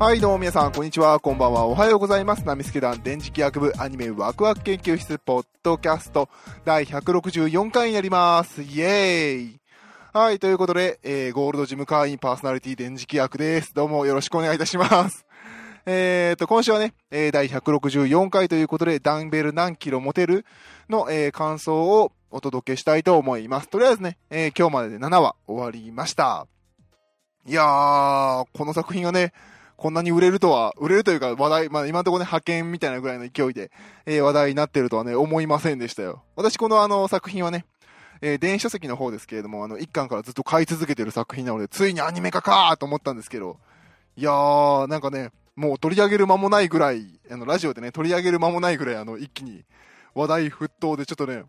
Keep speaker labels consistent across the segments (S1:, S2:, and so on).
S1: はい、どうも皆さん、こんにちは、こんばんは、おはようございます。ナミスケ団電磁気学部アニメワクワク研究室ポッドキャスト第164回になります。イエーイはい、ということで、えー、ゴールドジム会員パーソナリティ電磁気学です。どうもよろしくお願いいたします。えーと、今週はね、えー第164回ということで、ダンベル何キロ持てるの、えー感想をお届けしたいと思います。とりあえずね、えー今日までで7話終わりました。いやー、この作品がね、こんなに売れるとは、売れるというか話題、まあ今のところね、派遣みたいなぐらいの勢いで、えー話題になってるとはね、思いませんでしたよ。私このあの作品はね、えー電子書籍の方ですけれども、あの、一巻からずっと買い続けてる作品なので、ついにアニメ化かーと思ったんですけど、いやー、なんかね、もう取り上げる間もないぐらい、あの、ラジオでね、取り上げる間もないぐらい、あの、一気に話題沸騰で、ちょっとね、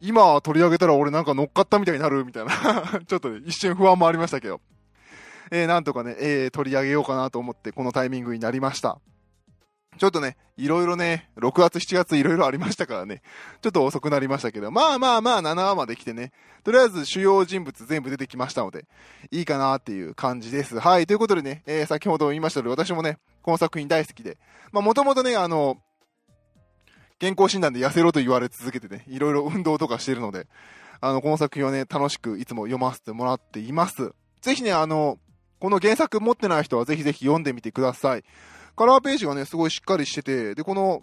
S1: 今取り上げたら俺なんか乗っかったみたいになるみたいな、ちょっとね、一瞬不安もありましたけど、えーなんとかね、えー取り上げようかなと思って、このタイミングになりました。ちょっとね、いろいろね、6月、7月いろいろありましたからね、ちょっと遅くなりましたけど、まあまあまあ、7話まで来てね、とりあえず主要人物全部出てきましたので、いいかなっていう感じです。はい、ということでね、えー先ほど言いました通り、私もね、この作品大好きで、まあもともとね、あの、健康診断で痩せろと言われ続けてね、いろいろ運動とかしてるので、あの、この作品をね、楽しくいつも読ませてもらっています。ぜひね、あの、この原作持ってない人はぜひぜひ読んでみてください。カラーページがね、すごいしっかりしてて、で、この、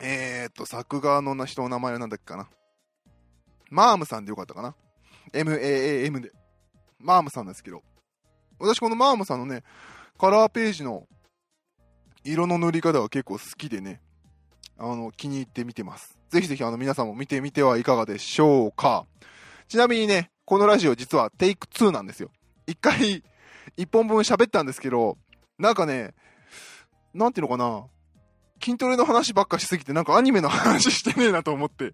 S1: えー、っと、作画の人の名前はなんだっけかな。マームさんでよかったかな。MAAM で。マームさんですけど。私このマームさんのね、カラーページの色の塗り方が結構好きでね、あの、気に入って見てます。ぜひぜひあの皆さんも見てみてはいかがでしょうか。ちなみにね、このラジオ実はテイク2なんですよ。一回、一本分喋ったんですけど、なんかね、なんていうのかな、筋トレの話ばっかしすぎて、なんかアニメの話してねえなと思って、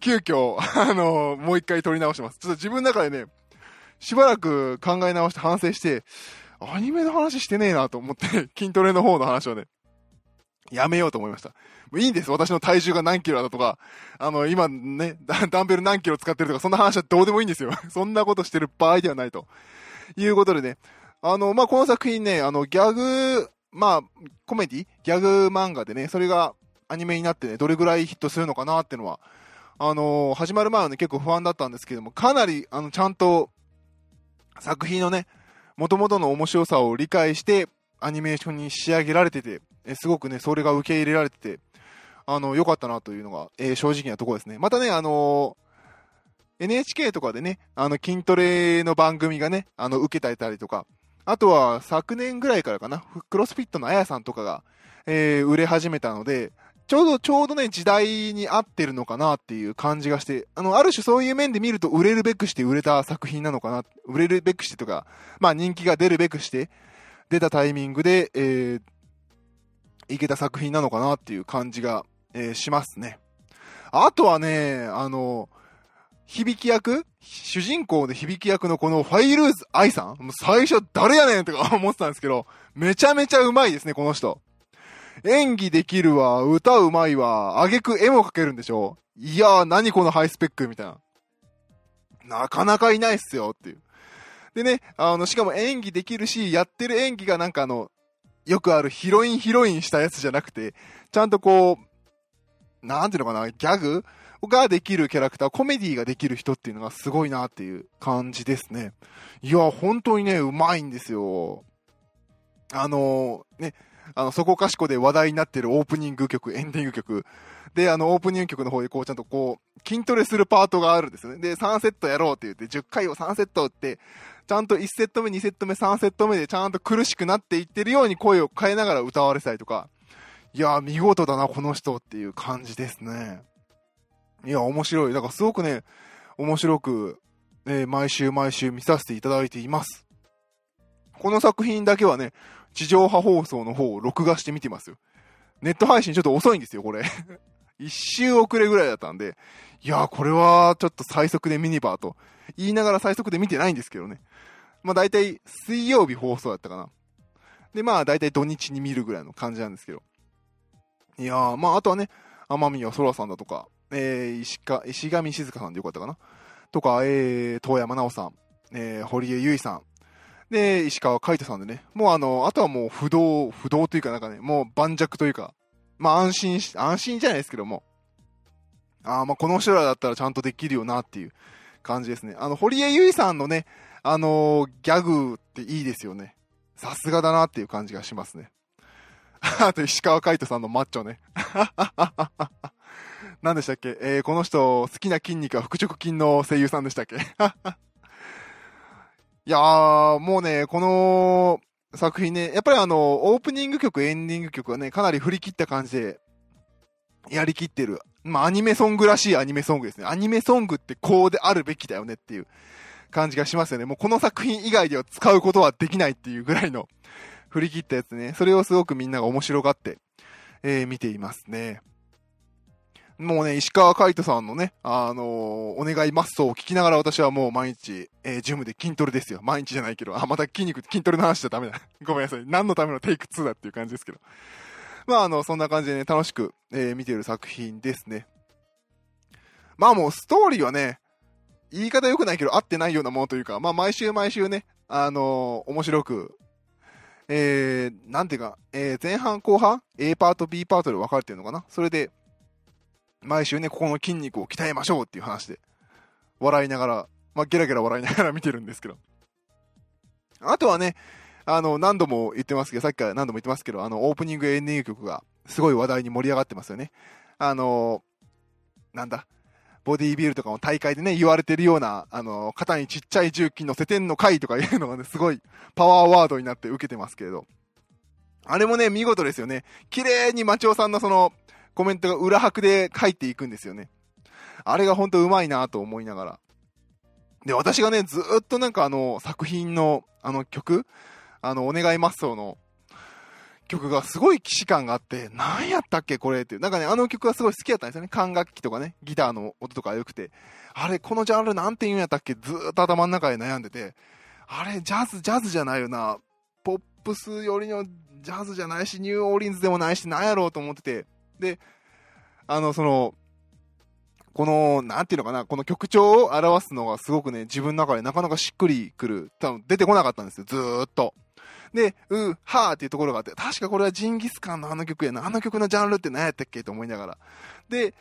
S1: 急遽、あのもう一回撮り直してます。ちょっと自分の中でね、しばらく考え直して反省して、アニメの話してねえなと思って、筋トレの方の話をね、やめようと思いました。もういいんです。私の体重が何キロだとか、あの、今ね、ダンベル何キロ使ってるとか、そんな話はどうでもいいんですよ。そんなことしてる場合ではないと。いうことでね、あの、まあ、この作品ね、あの、ギャグ、まあ、コメディギャグ漫画でね、それがアニメになってね、どれぐらいヒットするのかなっていうのは、あの始まる前はね、結構不安だったんですけども、かなり、あの、ちゃんと、作品のね、元々の面白さを理解して、アニメーションに仕上げられてて、えすごくね、それが受け入れられてて、あの、良かったなというのが、えー正直なところですね。またね、あの NHK とかでね、あの、筋トレの番組がね、あの、受けたりとか、あとは昨年ぐらいからかな、クロスフィットのあやさんとかが、えー売れ始めたので、ちょうど、ちょうどね、時代に合ってるのかなっていう感じがして、あの、ある種そういう面で見ると売れるべくして売れた作品なのかな、売れるべくしてとか、まあ人気が出るべくして、出たタイミングで、えーいけた作品なのかなっていう感じが、えーしますね。あとはね、あの、響き役？主人公で響き役のこのファイルーズ愛さん？もう最初誰やねんとか 思ってたんですけど、めちゃめちゃうまいですね、この人。演技できるわ、歌うまいわ、あげく絵も描けるんでしょ？いやー、何このハイスペックみたいな。なかなかいないっすよっていう。でね、あの、しかも演技できるし、やってる演技がなんかあの、よくあるヒロインヒロインしたやつじゃなくて、ちゃんとこう、なんていうのかな、ギャグ？ができるキャラクター、コメディができる人っていうのがすごいなっていう感じですね。いや、本当にね、うまいんですよ。あのね、あの、そこかしこで話題になってるオープニング曲、エンディング曲。で、あの、オープニング曲の方でこう、ちゃんとこう、筋トレするパートがあるんですよね。で、3セットやろうって言って、10回を3セット打って、ちゃんと1セット目、2セット目、3セット目でちゃんと苦しくなっていってるように声を変えながら歌われたりとか、いやー、見事だな、この人っていう感じですね。いや、面白い。だからすごくね、面白く、えー毎週毎週見させていただいています。この作品だけはね、地上波放送の方を録画して見てますよ。ネット配信ちょっと遅いんですよ、これ。一周遅れぐらいだったんで、いやー、これはちょっと最速でミニバーと言いながら最速で見てないんですけどね。まあ大体水曜日放送だったかな。で、まあ大体土日に見るぐらいの感じなんですけど。いやー、まああとはね、天宮空さんだとか、えー、石か、石上静香さんでよかったかな？とか、えー、遠山奈緒さん、えー、堀江由衣さん。で、石川海人さんでね、もうあの、あとはもう不動、不動というかなんかね、もう盤石というか、まあ安心し、安心じゃないですけども、ああ、まあこの人らだったらちゃんとできるよなっていう感じですね。あの、堀江由衣さんのね、あのー、ギャグっていいですよね。さすがだなっていう感じがしますね。あと、石川海人さんのマッチョね。何でしたっけ？えー、この人、好きな筋肉は腹直筋の声優さんでしたっけ？いやー、もうね、この作品ね、やっぱりあの、オープニング曲、エンディング曲はね、かなり振り切った感じで、やりきってる。まあ、アニメソングらしいアニメソングですね。アニメソングってこうであるべきだよねっていう感じがしますよね。もうこの作品以外では使うことはできないっていうぐらいの 振り切ったやつね。それをすごくみんなが面白がって、えー、見ていますね。もうね、石川海人さんのね、あのー、お願いマッソを聞きながら私はもう毎日、えー、ジムで筋トレですよ。毎日じゃないけど、あ、また筋肉、筋トレの話じゃダメだ。ごめんなさい。何のためのテイク2だっていう感じですけど。まあ、あの、そんな感じでね、楽しく、えー、見てる作品ですね。まあもう、ストーリーはね、言い方良くないけど、合ってないようなものというか、まあ、毎週毎週ね、あの面白く、えー、なんていうか、えー、前半後半 ?A パート、B パートで分かれてるのかな？それで、毎週ね、ここの筋肉を鍛えましょうっていう話で、笑いながら、まあ、ゲラゲラ笑いながら見てるんですけど。あとはね、あの、何度も言ってますけど、さっきから何度も言ってますけど、あの、オープニングエンディング曲が、すごい話題に盛り上がってますよね。あの、なんだ、ボディービルとかも大会でね、言われてるような、あの、肩にちっちゃい重機乗せてんのかいとかいうのがね、すごいパワーワードになって受けてますけれど。あれもね、見事ですよね。綺麗に町尾さんのその、コメントが裏拍で書いていくんですよね。あれがほんとうまいなと思いながら。で、私がね、ずっとなんかあの、作品の、あの曲、あの、お願いマッソーの曲がすごい既視感があって、何やったっけこれっていう。なんかね、あの曲がすごい好きだったんですよね。管楽器とかね、ギターの音とか良くて。あれ、このジャンルなんて言うんやったっけずっと頭の中で悩んでて。あれ、ジャズ、ジャズじゃないよな。ポップス寄りのジャズじゃないし、ニューオーリンズでもないし、なんやろうと思ってて。で、あの、その、この、なんていうのかな、この曲調を表すのがすごくね、自分の中でなかなかしっくりくる。多分出てこなかったんですよ、ずーっと。で、うー、はーっていうところがあって、確かこれはジンギスカンのあの曲やな、あの曲のジャンルって何やったっけと思いながら。で、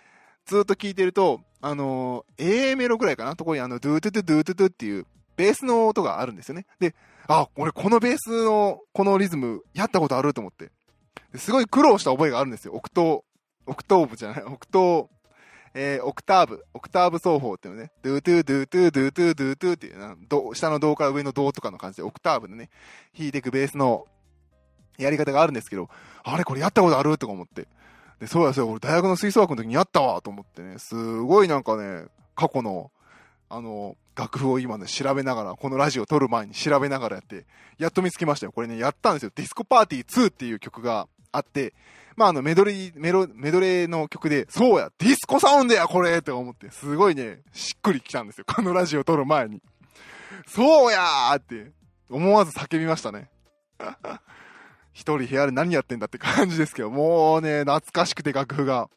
S1: ずっと聴いてると、あの、A メロぐらいかなところにあの、ドゥートゥトゥドゥートゥトゥっていう、ベースの音があるんですよね。で、あ、俺このベースの、このリズム、やったことあると思って。すごい苦労した覚えがあるんですよ。オクトオクトーブじゃない、オクトー、えー、オクターブ、オクターブ奏法っていうのね、ドゥトゥドゥトゥドゥトゥドゥトゥっていうな、ど下のドから上のドとかの感じでオクターブでね、弾いていくベースのやり方があるんですけど、あれこれやったことあるとか思って。で、そうやそうや、俺大学の吹奏楽の時にやったわと思ってね、すごいなんかね、過去の、あの、楽譜を今ね、調べながら、このラジオ録る前に調べながらやって、やっと見つけましたよ。これね、やったんですよ。ディスコパーティー2っていう曲があって、まあ、あの、メドレー、メロ、メドレーの曲で、そうや、ディスコサウンドや、これって思って、すごいね、しっくりきたんですよ。このラジオ録る前に。そうやーって、思わず叫びましたね。一人部屋で何やってんだって感じですけど、もうね、懐かしくて楽譜が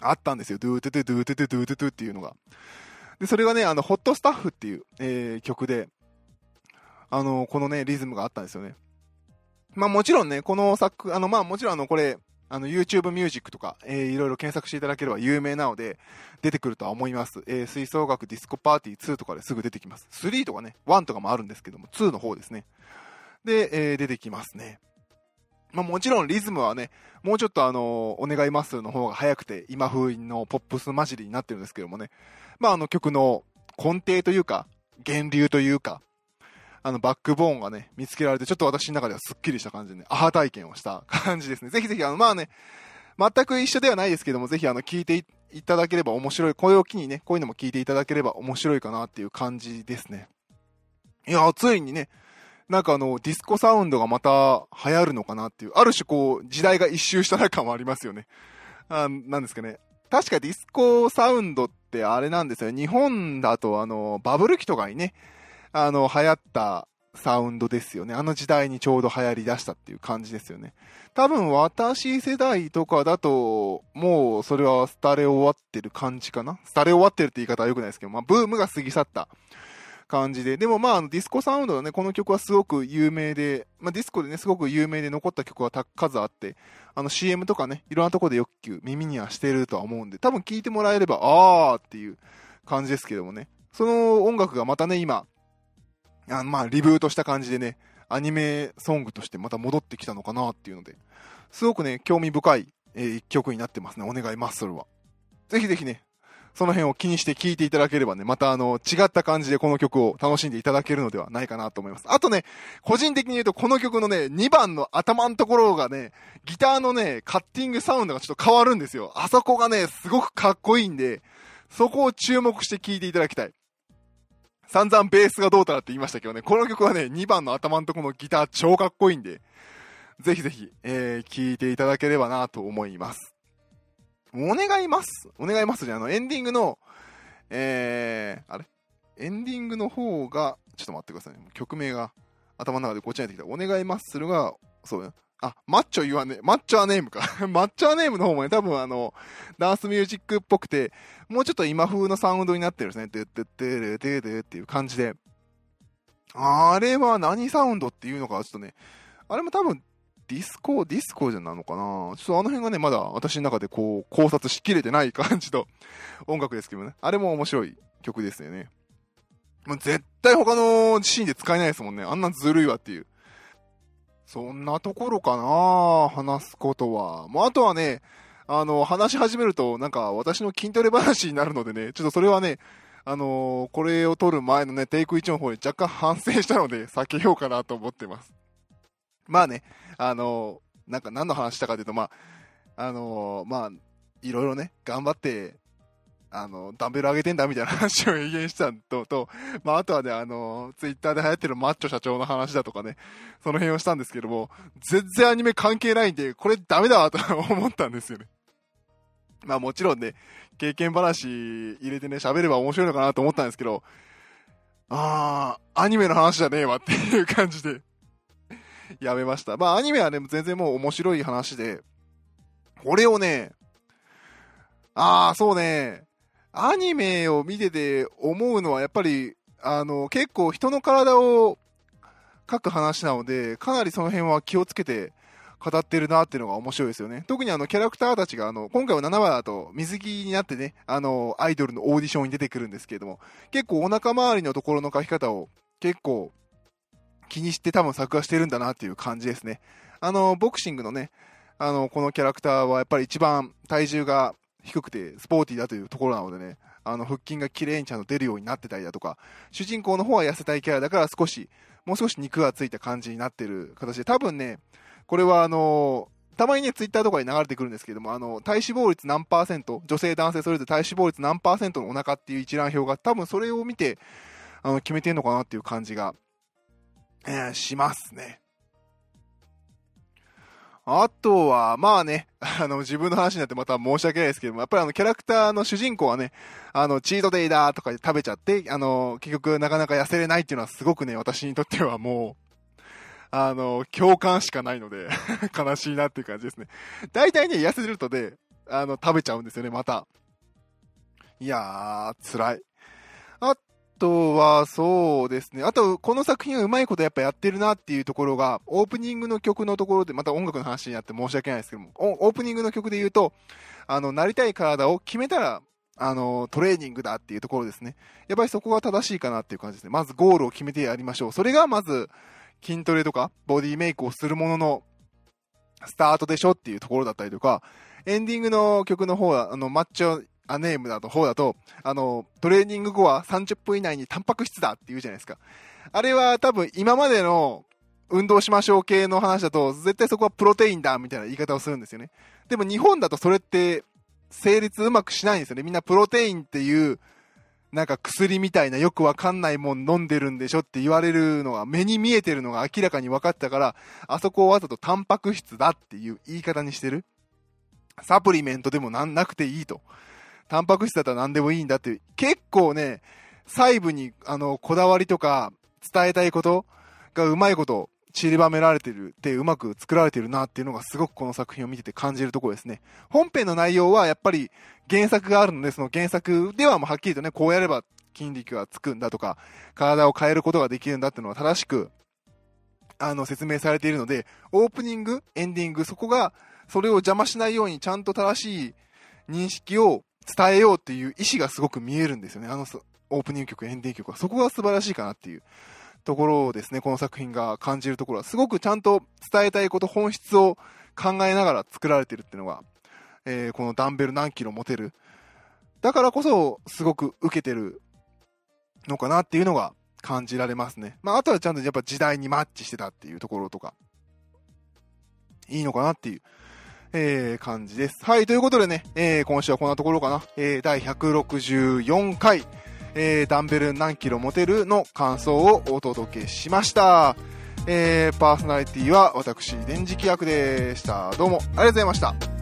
S1: あったんですよ。ドゥートゥトゥドゥートゥトゥドゥートゥトゥっていうのが。で、それがね、あの、ホットスタッフっていう、えー、曲で、あの、このね、リズムがあったんですよね。まあもちろんね、この作、あの、まあもちろんあの、これ、あの、YouTube ミュージックとか、えー、いろいろ検索していただければ有名なので、出てくるとは思います。えー、吹奏楽ディスコパーティー2とかですぐ出てきます。3とかね、1とかもあるんですけども、2の方ですね。で、えー、出てきますね。まあもちろんリズムはね、もうちょっとあの、お願いマッスルの方が早くて、今風のポップス混じりになってるんですけどもね。まああの曲の根底というか、源流というか、あの、バックボーンがね、見つけられて、ちょっと私の中ではスッキリした感じでね、アハ体験をした感じですね。ぜひぜひ、あの、まあね、全く一緒ではないですけども、ぜひあの、聞いていただければ面白い、これを機にね、こういうのも聞いていただければ面白いかなっていう感じですね。いや、ついにね、なんかあの、ディスコサウンドがまた流行るのかなっていう、ある種こう、時代が一周した中もありますよね。あなんですかね。確かディスコサウンドってあれなんですよ。日本だとあの、バブル期とかにね、あの、流行ったサウンドですよね。あの時代にちょうど流行り出したっていう感じですよね。多分私世代とかだと、もうそれは廃れ終わってる感じかな。廃れ終わってるって言い方は良くないですけど、まあブームが過ぎ去った感じで。でもまあ、ディスコサウンドのね、この曲はすごく有名で、まあディスコでね、すごく有名で残った曲は数あって、あの CM とかね、いろんなとこでよく耳にはしてるとは思うんで、多分聴いてもらえれば、あーっていう感じですけどもね。その音楽がまたね、今、あまあ、リブートした感じでね、アニメソングとしてまた戻ってきたのかなっていうので、すごくね、興味深い、えー、一曲になってますね。お願いマッスルは。ぜひぜひね、その辺を気にして聴いていただければね、またあの、違った感じでこの曲を楽しんでいただけるのではないかなと思います。あとね、個人的に言うとこの曲のね、2番の頭のところがね、ギターのね、カッティングサウンドがちょっと変わるんですよ。あそこがね、すごくかっこいいんで、そこを注目して聴いていただきたい。散々ベースがどうたらって言いましたけどね、この曲はね、2番の頭のとこのギター超かっこいいんで、ぜひぜひ、えー、聴いていただければなと思います。お願います。お願いますじゃあの、エンディングの、えー、あれ？エンディングの方が、ちょっと待ってくださいね。曲名が頭の中でごちになってきた。お願いマッスルが、そうね。あ、マッチョ言わね、マッチョアネームか。マッチョアネームの方もね、多分あの、ダンスミュージックっぽくて、もうちょっと今風のサウンドになってるんですね。てってってれててっていう感じで。あれは何サウンドっていうのか、ちょっとね、あれも多分ディスコ、ディスコじゃなのかなちょっとあの辺がね、まだ私の中でこう、考察しきれてない感じの 音楽ですけどね。あれも面白い曲ですよね。もう絶対他のシーンで使えないですもんね。あんなずるいわっていう。そんなところかな話すことは。もうあとはね、あの、話し始めると、なんか私の筋トレ話になるのでね、ちょっとそれはね、あのー、これを撮る前のね、テイク1の方で若干反省したので、避けようかなと思ってます。まあね、あのー、なんか何の話したかというと、まあ、あのー、まあ、いろいろね、頑張って、あの、ダンベル上げてんだみたいな話を言したのと、と、まあ、あとはね、あの、ツイッターで流行ってるマッチョ社長の話だとかね、その辺をしたんですけども、全然アニメ関係ないんで、これダメだわと思ったんですよね。まあもちろんね、経験話入れてね、喋れば面白いのかなと思ったんですけど、あー、アニメの話じゃねえわって いう感じでやめました。まあ、アニメはね、全然もう面白い話で、これをね、ああ、そうね、アニメを見てて思うのは、やっぱり、あの、結構人の体を書く話なので、かなりその辺は気をつけて語ってるなっていうのが面白いですよね。特にあの、キャラクターたちが、あの、今回は7話だと水着になってね、あの、アイドルのオーディションに出てくるんですけれども、結構お腹周りのところの書き方を結構気にして多分作画してるんだなっていう感じですね。あの、ボクシングのね、あの、このキャラクターはやっぱり一番体重が低くてスポーティーだというところなのでね、あの、腹筋が綺麗にちゃんと出るようになってたりだとか、主人公の方は痩せたいキャラだから少し、もう少し肉がついた感じになってる形で、多分ね、これはあのたまにね、ツイッターとかに流れてくるんですけども、あの、体脂肪率何パーセント、女性男性それぞれ体脂肪率何パーセントのお腹っていう一覧表が、多分それを見て、あの、決めてんのかなっていう感じがえー、しますね。あとは、まあね、あの、自分の話になってまた申し訳ないですけども、やっぱりあの、キャラクターの主人公はね、あの、チートデイだとか食べちゃって、あの、結局なかなか痩せれないっていうのはすごくね、私にとってはもう、あの、共感しかないので 悲しいなっていう感じですね。大体ね、痩せるとね、あの、食べちゃうんですよね、また。いやー、辛い。あとは、そうですね。あと、この作品はうまいことやっぱやってるなっていうところが、オープニングの曲のところで、また音楽の話になって申し訳ないですけども、オープニングの曲で言うと、あの、なりたい体を決めたら、あの、トレーニングだっていうところですね。やっぱりそこが正しいかなっていう感じですね。まずゴールを決めてやりましょう。それがまず、筋トレとか、ボディメイクをするものの、スタートでしょっていうところだったりとか、エンディングの曲の方は、あの、マッチョアネームだと方だと、あの、トレーニング後は30分以内にタンパク質だって言うじゃないですか。あれは多分今までの運動しましょう系の話だと、絶対そこはプロテインだみたいな言い方をするんですよね。でも日本だとそれって成立うまくしないんですよね。みんなプロテインっていう、なんか薬みたいなよくわかんないもん飲んでるんでしょって言われるのが目に見えてるのが明らかに分かったから、あそこをわざとタンパク質だっていう言い方にしてる。サプリメントでもなんなくていいと。タンパク質だったら何でもいいんだっていう、結構ね、細部に、あの、こだわりとか、伝えたいことがうまいこと散りばめられてるってうまく作られてるなっていうのがすごくこの作品を見てて感じるところですね。本編の内容はやっぱり原作があるので、その原作ではもうはっきりとね、こうやれば筋肉がつくんだとか、体を変えることができるんだっていうのは正しく、あの、説明されているので、オープニング、エンディング、そこが、それを邪魔しないようにちゃんと正しい認識を伝えようっていう意思がすごく見えるんですよね。あの、オープニング曲、エンディング曲は。そこが素晴らしいかなっていうところをですね。この作品が感じるところは。すごくちゃんと伝えたいこと、本質を考えながら作られてるっていうのが、えー、このダンベル何キロ持てる。だからこそ、すごく受けてるのかなっていうのが感じられますね。まあ、あとはちゃんとやっぱ時代にマッチしてたっていうところとか、いいのかなっていう、えー、感じです。はい、ということでね、えー、今週はこんなところかな。えー、第164回、えー、ダンベル何キロ持てるの感想をお届けしました。えー、パーソナリティは私、電磁気役でした。どうもありがとうございました。